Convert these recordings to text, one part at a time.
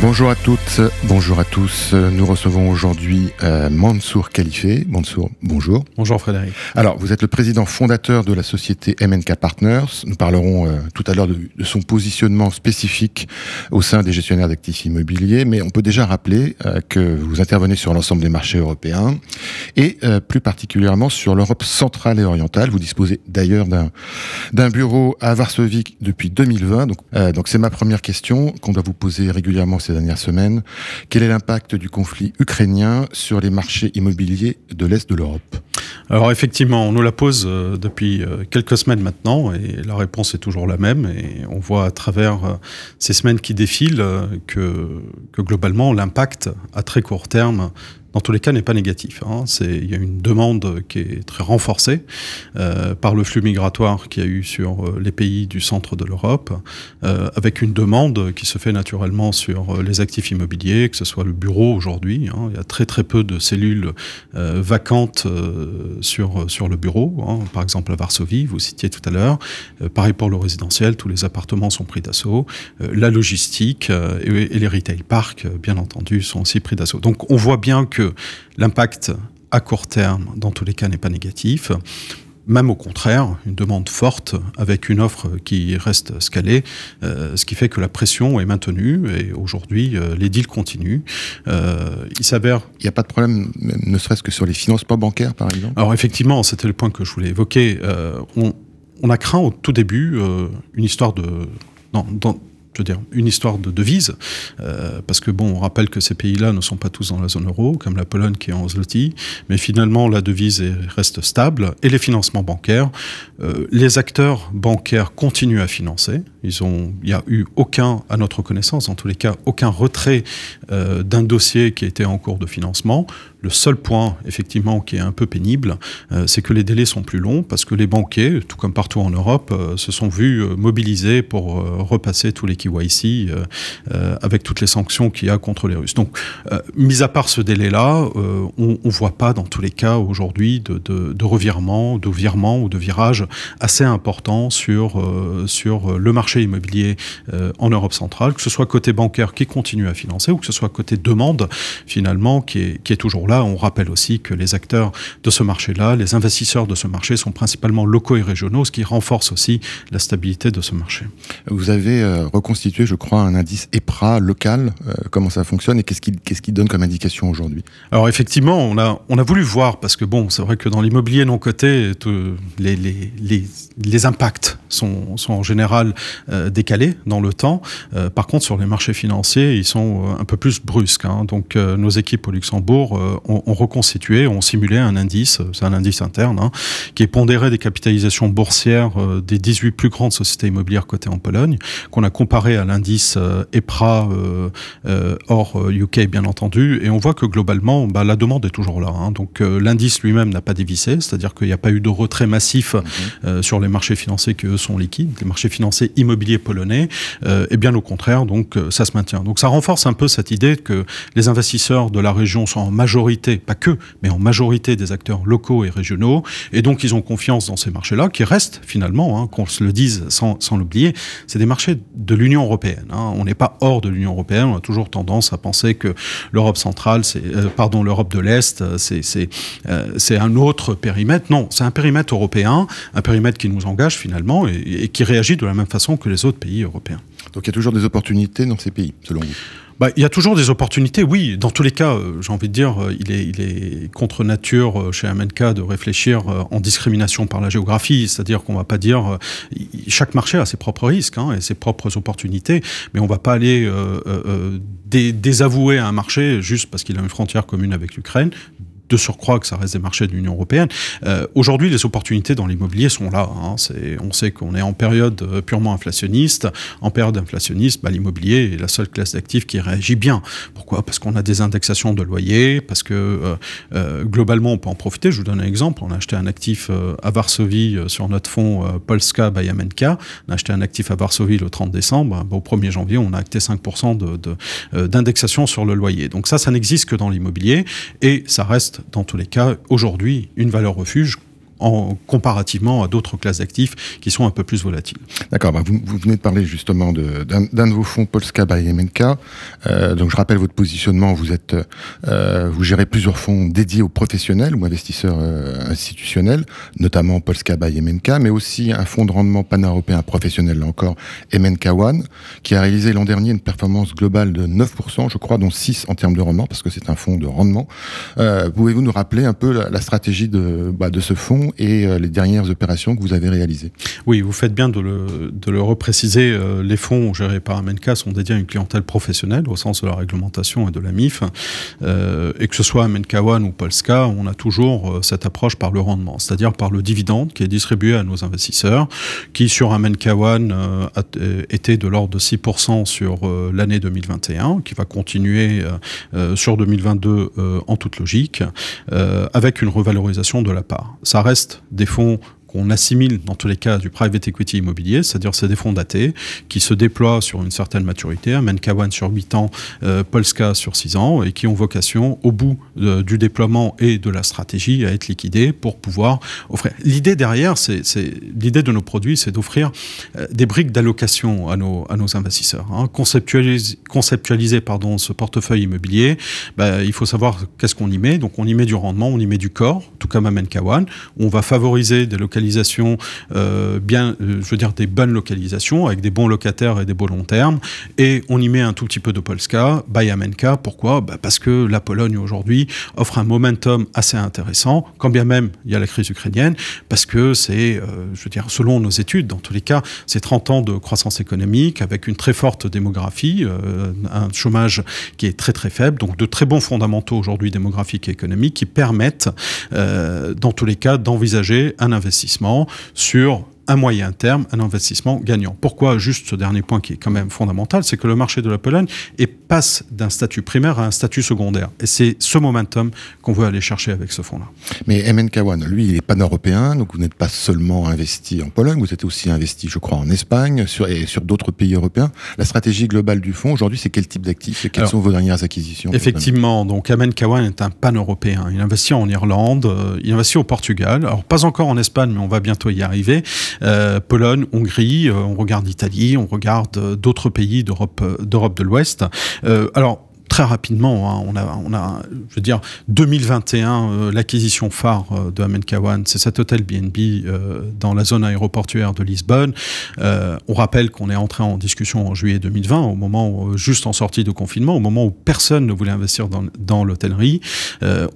Bonjour à toutes, bonjour à tous. Nous recevons aujourd'hui euh, Mansour Khalifé. Mansour, bonjour. Bonjour Frédéric. Alors, vous êtes le président fondateur de la société MNK Partners. Nous parlerons euh, tout à l'heure de, de, son positionnement spécifique au sein des gestionnaires d'actifs immobiliers, mais on peut déjà rappeler euh, que vous intervenez sur l'ensemble des marchés européens et plus particulièrement sur l'Europe centrale et orientale. Vous disposez d'ailleurs d'un bureau à Varsovie depuis 2020. Donc, euh, donc c'est ma première question qu'on doit vous poser régulièrement ces dernières semaines. Quel est l'impact du conflit ukrainien sur les marchés immobiliers de l'Est de l'Europe? Alors effectivement, on nous la pose euh, depuis euh, quelques semaines maintenant et la réponse est toujours la même. Et on voit à travers euh, ces semaines qui défilent que, que globalement l'impact à très court terme dans tous les cas, n'est pas négatif. Hein. Il y a une demande qui est très renforcée euh, par le flux migratoire qu'il y a eu sur euh, les pays du centre de l'Europe, euh, avec une demande qui se fait naturellement sur les actifs immobiliers, que ce soit le bureau aujourd'hui. Hein. Il y a très très peu de cellules vacantes sur, sur le bureau, hein. par exemple à Varsovie, vous citiez tout à l'heure. pareil pour le résidentiel, tous les appartements sont pris d'assaut. la logistique et, et, les retail parks, bien entendu, sont aussi pris d'assaut. Donc on voit bien que que l'impact à court terme, dans tous les cas, n'est pas négatif. Même au contraire, une demande forte avec une offre qui reste scalée, euh, ce qui fait que la pression est maintenue et aujourd'hui euh, les deals continuent. Euh, il s'avère. Il n'y a pas de problème, ne serait-ce que sur les financements bancaires par exemple? Alors effectivement, c'était le point que je voulais évoquer. On, on, a craint au tout début une histoire de. Non, dans, je veux dire, une histoire de devise, euh, parce que bon, on rappelle que ces pays-là ne sont pas tous dans la zone euro, comme la Pologne qui est en zloty, mais finalement la devise est, reste stable et les financements bancaires, euh, les acteurs bancaires continuent à financer. Il n'y a eu aucun, à notre connaissance, en tous les cas, aucun retrait euh, d'un dossier qui était en cours de financement. Le seul point, effectivement, qui est un peu pénible, euh, c'est que les délais sont plus longs parce que les banquiers, tout comme partout en Europe, euh, se sont vus euh, mobilisés pour repasser tous les KYC avec toutes les sanctions qu'il y a contre les Russes. Donc, mis à part ce délai-là, on ne voit pas dans tous les cas aujourd'hui de, de, de revirement, de virement ou de virage assez important sur, le marché immobilier en Europe centrale, que ce soit côté bancaire qui continue à financer ou que ce soit côté demande finalement qui est, qui est toujours là on rappelle aussi que les acteurs de ce marché-là, les investisseurs de ce marché sont principalement locaux et régionaux, ce qui renforce aussi la stabilité de ce marché. Vous avez euh, reconstitué, je crois, un indice EPRA local. Euh, comment ça fonctionne et qu'est-ce qu'il qu qu donne comme indication aujourd'hui? Alors effectivement, on a, on a voulu voir, parce que bon, c'est vrai que dans l'immobilier non coté, les, les, les, les impacts sont, sont en général euh, décalés dans le temps. Par contre, sur les marchés financiers, ils sont un peu plus brusques. Hein. Donc nos équipes au Luxembourg ont, ont reconstitué, ont simulé un indice, euh, c'est un indice interne, hein, qui est pondéré des capitalisations boursières euh, des 18 plus grandes sociétés immobilières cotées en Pologne, qu'on a comparé à l'indice euh, EPRA euh, euh, hors UK bien entendu, et on voit que globalement, bah, la demande est toujours là. Hein. Donc l'indice lui-même n'a pas dévissé, c'est-à-dire qu'il n'y a pas eu de retrait massif mmh. euh, sur les marchés financiers qui eux sont liquides, les marchés financiers immobiliers polonais, euh, et bien au contraire, donc ça se maintient. Donc ça renforce un peu cette idée que les investisseurs de la région sont en majorité, pas que, mais en majorité des acteurs locaux et régionaux, et donc ils ont confiance dans ces marchés-là, qui restent finalement, hein, qu'on se le dise sans, sans l'oublier, c'est des marchés de l'Union européenne. Hein. On n'est pas hors de l'Union européenne, on a toujours tendance à penser que l'Europe centrale, euh, pardon, l'Europe de l'Est, euh, c'est, c'est, euh, c'est un autre périmètre. Non, c'est un périmètre européen, un périmètre qui nous engage finalement et qui réagit de la même façon que les autres pays européens. Donc il y a toujours des opportunités dans ces pays, selon vous? Bah, il y a toujours des opportunités, oui. Dans tous les cas, euh, j'ai envie de dire, euh, il, est, contre nature euh, chez MNK de réfléchir en discrimination par la géographie, c'est-à-dire qu'on va pas dire chaque marché a ses propres risques hein, et ses propres opportunités, mais on va pas aller dé désavouer un marché juste parce qu'il a une frontière commune avec l'Ukraine de surcroît que ça reste des marchés de l'Union européenne. Euh, Aujourd'hui, les opportunités dans l'immobilier sont là. Hein. On sait qu'on est en période euh, purement inflationniste. En période inflationniste, bah, l'immobilier est la seule classe d'actifs qui réagit bien. Pourquoi? Parce qu'on a des indexations de loyers, parce que euh, euh, globalement, on peut en profiter. Je vous donne un exemple. On a acheté un actif euh, à Varsovie euh, sur notre fonds Polska by Amenka. On a acheté un actif à Varsovie le 30 décembre. Bah, au 1er janvier, on a acté 5% d'indexation de, sur le loyer. Donc ça, ça n'existe que dans l'immobilier et ça reste dans tous les cas aujourd'hui une valeur refuge en, comparativement à d'autres classes d'actifs qui sont un peu plus volatiles. D'accord, bah, vous, venez de parler justement d'un de, vos fonds Polska by MNK. Euh, donc je rappelle votre positionnement, vous êtes, euh, vous gérez plusieurs fonds dédiés aux professionnels ou investisseurs euh, institutionnels, notamment Polska by MNK, mais aussi un fonds de rendement pan-européen professionnel, là encore, MNK One, qui a réalisé l'an dernier une performance globale de 9%, je crois, dont 6 en termes de rendement, parce que c'est un fonds de rendement. Pouvez-vous nous rappeler un peu la, stratégie bah, de ce fonds et euh, les dernières opérations que vous avez réalisées. Oui, vous faites bien de le, repréciser. Euh, les fonds gérés par Amenka sont dédiés à une clientèle professionnelle au sens de la réglementation et de la MIF. Euh, et que ce soit Amenka One ou Polska, on a toujours cette approche par le rendement, c'est-à-dire par le dividende qui est distribué à nos investisseurs, qui sur Amenka One était de l'ordre de 6% sur l'année 2021, qui va continuer sur 2022 en toute logique, avec une revalorisation de la part. Ça des fonds qu'on assimile dans tous les cas du private equity immobilier, c'est-à-dire c'est des fonds datés qui se déploient sur une certaine maturité, un Menkawan sur 8 ans, euh, Polska sur 6 ans, et qui ont vocation, au bout du déploiement et de la stratégie, à être liquidés pour pouvoir offrir. L'idée derrière, c'est l'idée de nos produits, c'est d'offrir euh, des briques d'allocation à nos, investisseurs. Hein. Conceptualiser, ce portefeuille immobilier, bah, il faut savoir qu'est-ce qu'on y met. Donc on y met du rendement, on y met du corps, tout comme à Menkawan, on va favoriser des localisations euh, bien, euh, je veux dire des bonnes localisations avec des bons locataires et des beaux long termes. Et on y met un tout petit peu de Polska, Bayamenka. Pourquoi? Bah Parce que la Pologne aujourd'hui offre un momentum assez intéressant, quand bien même il y a la crise ukrainienne, parce que c'est, euh, je veux dire, selon nos études, dans tous les cas, c'est 30 ans de croissance économique avec une très forte démographie, un chômage qui est très très faible, donc de très bons fondamentaux aujourd'hui démographiques et économiques qui permettent, dans tous les cas, d'envisager un investissement sur un moyen terme, un investissement gagnant. Pourquoi juste ce dernier point qui est quand même fondamental, c'est que le marché de la Pologne est, passe d'un statut primaire à un statut secondaire. Et c'est ce momentum qu'on veut aller chercher avec ce fonds-là. Mais MNK One, lui, il est pan-européen, donc vous n'êtes pas seulement investi en Pologne, vous êtes aussi investi, je crois, en Espagne sur, et sur d'autres pays européens. La stratégie globale du fonds, aujourd'hui, c'est quel type d'actifs et quelles sont vos dernières acquisitions Effectivement, donc MNK One est un pan-européen. Il investit en Irlande, euh, il investit au Portugal, alors pas encore en Espagne, mais on va bientôt y arriver. Euh, Pologne, Hongrie, euh, on regarde l'Italie, on regarde euh, d'autres pays d'Europe d'Europe de l'Ouest. alors très rapidement. Hein, on, a, on a, je veux dire, 2021, euh, l'acquisition phare euh, de Amenkawan, c'est cet hôtel BNB euh, dans la zone aéroportuaire de Lisbonne. on rappelle qu'on est entré en discussion en juillet 2020, au moment où, juste en sortie de confinement, au moment où personne ne voulait investir dans, dans l'hôtellerie.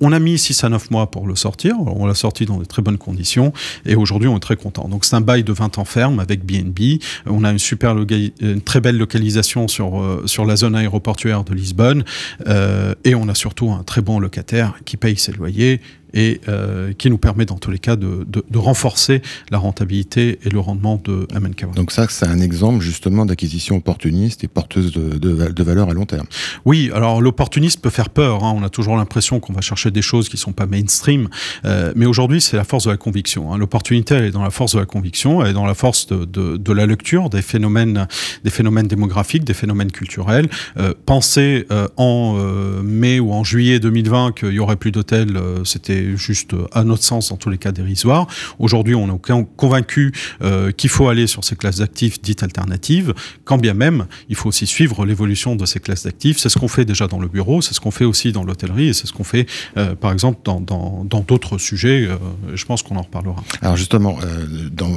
on a mis 6 à 9 mois pour le sortir. On l'a sorti dans de très bonnes conditions et aujourd'hui on est très content. Donc c'est un bail de 20 ans ferme avec BNB. On a une super une très belle localisation sur, sur la zone aéroportuaire de Lisbonne. Euh, et on a surtout un très bon locataire qui paye ses loyers et euh, qui nous permet dans tous les cas de, renforcer la rentabilité et le rendement de MNK. Donc ça, c'est un exemple justement d'acquisition opportuniste et porteuse de, de, valeur à long terme. Oui, alors l'opportuniste peut faire peur. Hein. On a toujours l'impression qu'on va chercher des choses qui sont pas mainstream, euh, mais aujourd'hui, c'est la force de la conviction. Hein. L'opportunité, elle est dans la force de la conviction, elle est dans la force de, la lecture des phénomènes, des phénomènes démographiques, des phénomènes culturels. Euh, penser en mai ou en juillet 2020 qu'il y aurait plus d'hôtels, c'était juste, à notre sens, en tous les cas, dérisoire. Aujourd'hui, on est convaincu euh, qu'il faut aller sur ces classes d'actifs dites alternatives, quand bien même, il faut aussi suivre l'évolution de ces classes d'actifs. C'est ce qu'on fait déjà dans le bureau, c'est ce qu'on fait aussi dans l'hôtellerie, et c'est ce qu'on fait, euh, par exemple, dans d'autres sujets. Euh, je pense qu'on en reparlera. Alors justement, dans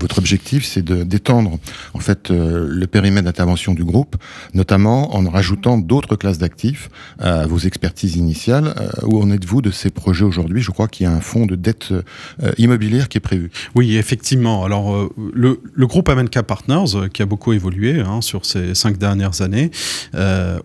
votre objectif, c'est d'étendre en fait le périmètre d'intervention du groupe, notamment en rajoutant d'autres classes d'actifs à vos expertises initiales. où en êtes-vous de ces projets aujourd'hui? Je crois qu'il y a un fonds de dette euh, immobilière qui est prévu. Oui, effectivement. Alors, euh, le, groupe Amenka Partners, euh, qui a beaucoup évolué hein, sur ces cinq dernières années,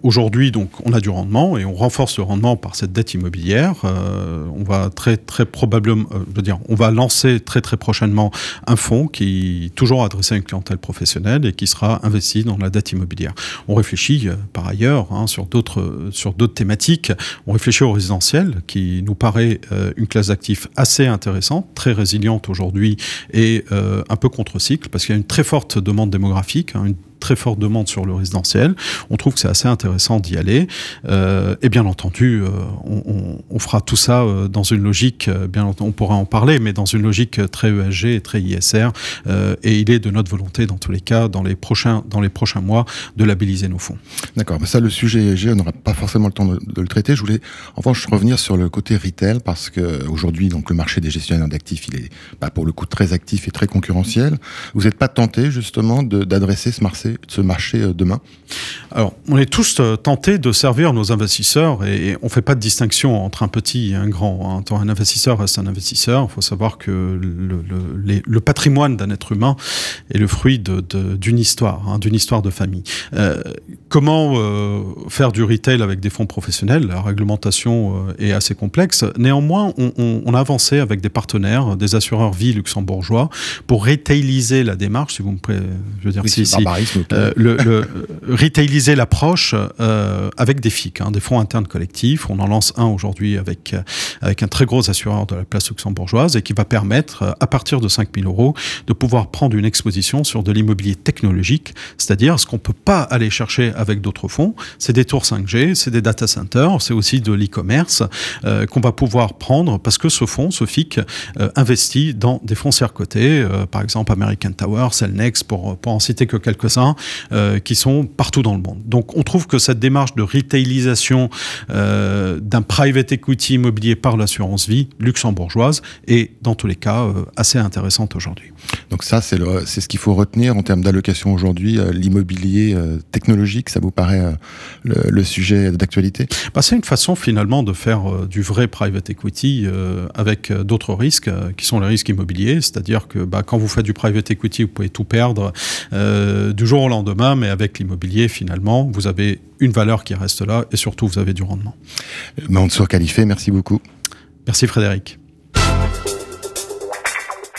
aujourd'hui, donc, on a du rendement et on renforce le rendement par cette dette immobilière. on va très, très probablement, je veux dire, on va lancer très, très prochainement un fonds qui est toujours adressé à une clientèle professionnelle et qui sera investi dans la dette immobilière. On réfléchit par ailleurs hein, sur d'autres sur d'autres thématiques. On réfléchit au résidentiel, qui nous paraît une classe d'actifs assez intéressante, très résiliente aujourd'hui et euh, un peu contre-cycle, parce qu'il y a une très forte demande démographique, hein, très forte demande sur le résidentiel. On trouve que c'est assez intéressant d'y aller. et bien entendu, on, on, fera tout ça dans une logique, bien on pourra en parler, mais dans une logique très ESG et très ISR. et il est de notre volonté, dans tous les cas, dans les prochains, dans les prochains mois, de labelliser nos fonds. D'accord. Ça, le sujet ESG, on n'aura pas forcément le temps de, le traiter. Je voulais, en revanche, revenir sur le côté retail parce que aujourd'hui, donc, le marché des gestionnaires d'actifs, il est, bah, pour le coup, très actif et très concurrentiel. Vous n'êtes pas tenté, justement, d'adresser ce marché, ce marché euh, demain Alors, on est tous euh, tentés de servir nos investisseurs et, on ne fait pas de distinction entre un petit et un grand. Hein. Un investisseur reste un investisseur. Il faut savoir que le, le, patrimoine d'un être humain est le fruit d'une histoire, hein, d'une histoire de famille. Euh, comment euh, faire du retail avec des fonds professionnels? La réglementation euh, est assez complexe. Néanmoins, on, a avancé avec des partenaires, des assureurs vie luxembourgeois, pour retailiser la démarche, si vous me plaît, je veux dire, si, si euh, le, retailiser l'approche avec des FIC, hein, des fonds internes collectifs. On en lance un aujourd'hui avec, avec un très gros assureur de la place luxembourgeoise et qui va permettre, à partir de 5000 euros, de pouvoir prendre une exposition sur de l'immobilier technologique, c'est-à-dire ce qu'on ne peut pas aller chercher avec d'autres fonds. C'est des tours 5G, c'est des data centers, c'est aussi de l'e-commerce euh, qu'on va pouvoir prendre parce que ce fonds, ce FIC, euh, investit dans des foncières cotées, euh, par exemple American Tower, Cellnex, pour, pour en citer que quelques-uns, qui sont partout dans le monde. Donc on trouve que cette démarche de retailisation d'un private equity immobilier par l'assurance vie luxembourgeoise est dans tous les cas assez intéressante aujourd'hui. Donc ça, c'est ce qu'il faut retenir en termes d'allocation aujourd'hui, l'immobilier technologique ça vous paraît euh, le, sujet d'actualité? Bah, C'est une façon finalement de faire euh, du vrai private equity euh, avec d'autres risques qui sont les risques immobiliers, c'est-à-dire que bah, quand vous faites du private equity, vous pouvez tout perdre du jour au lendemain, mais avec l'immobilier finalement, vous avez une valeur qui reste là et surtout vous avez du rendement. Mansour Qualifié, merci beaucoup. Merci Frédéric.